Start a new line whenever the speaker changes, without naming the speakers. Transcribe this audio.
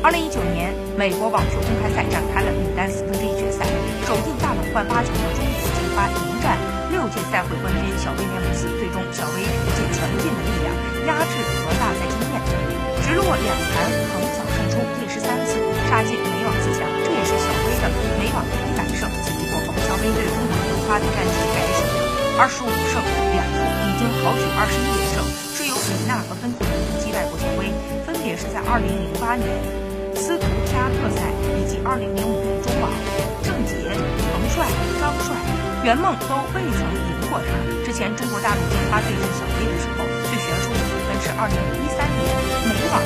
二零一九年，美国网球公开赛展开了女单四分之一决赛，首进大满贯八强的中国金花迎战六届赛会冠军小威廉姆斯，最终小威凭借强劲的力量压制和大赛经验，直落两盘横扫胜出，第十三次杀进美网四强，这也是小威的美网第一百胜。此役过后，小威对中国金花的战绩改写，二十五胜两负，已经豪取二十一连胜，是由李娜和芬迪击败过小威，分别是在二零零八年。司徒加特赛以及2005年中网，郑洁、彭帅、张帅、袁梦都未曾赢过他。之前中国大陆金花对阵小黑的时候，最悬殊的比分是2013年美网，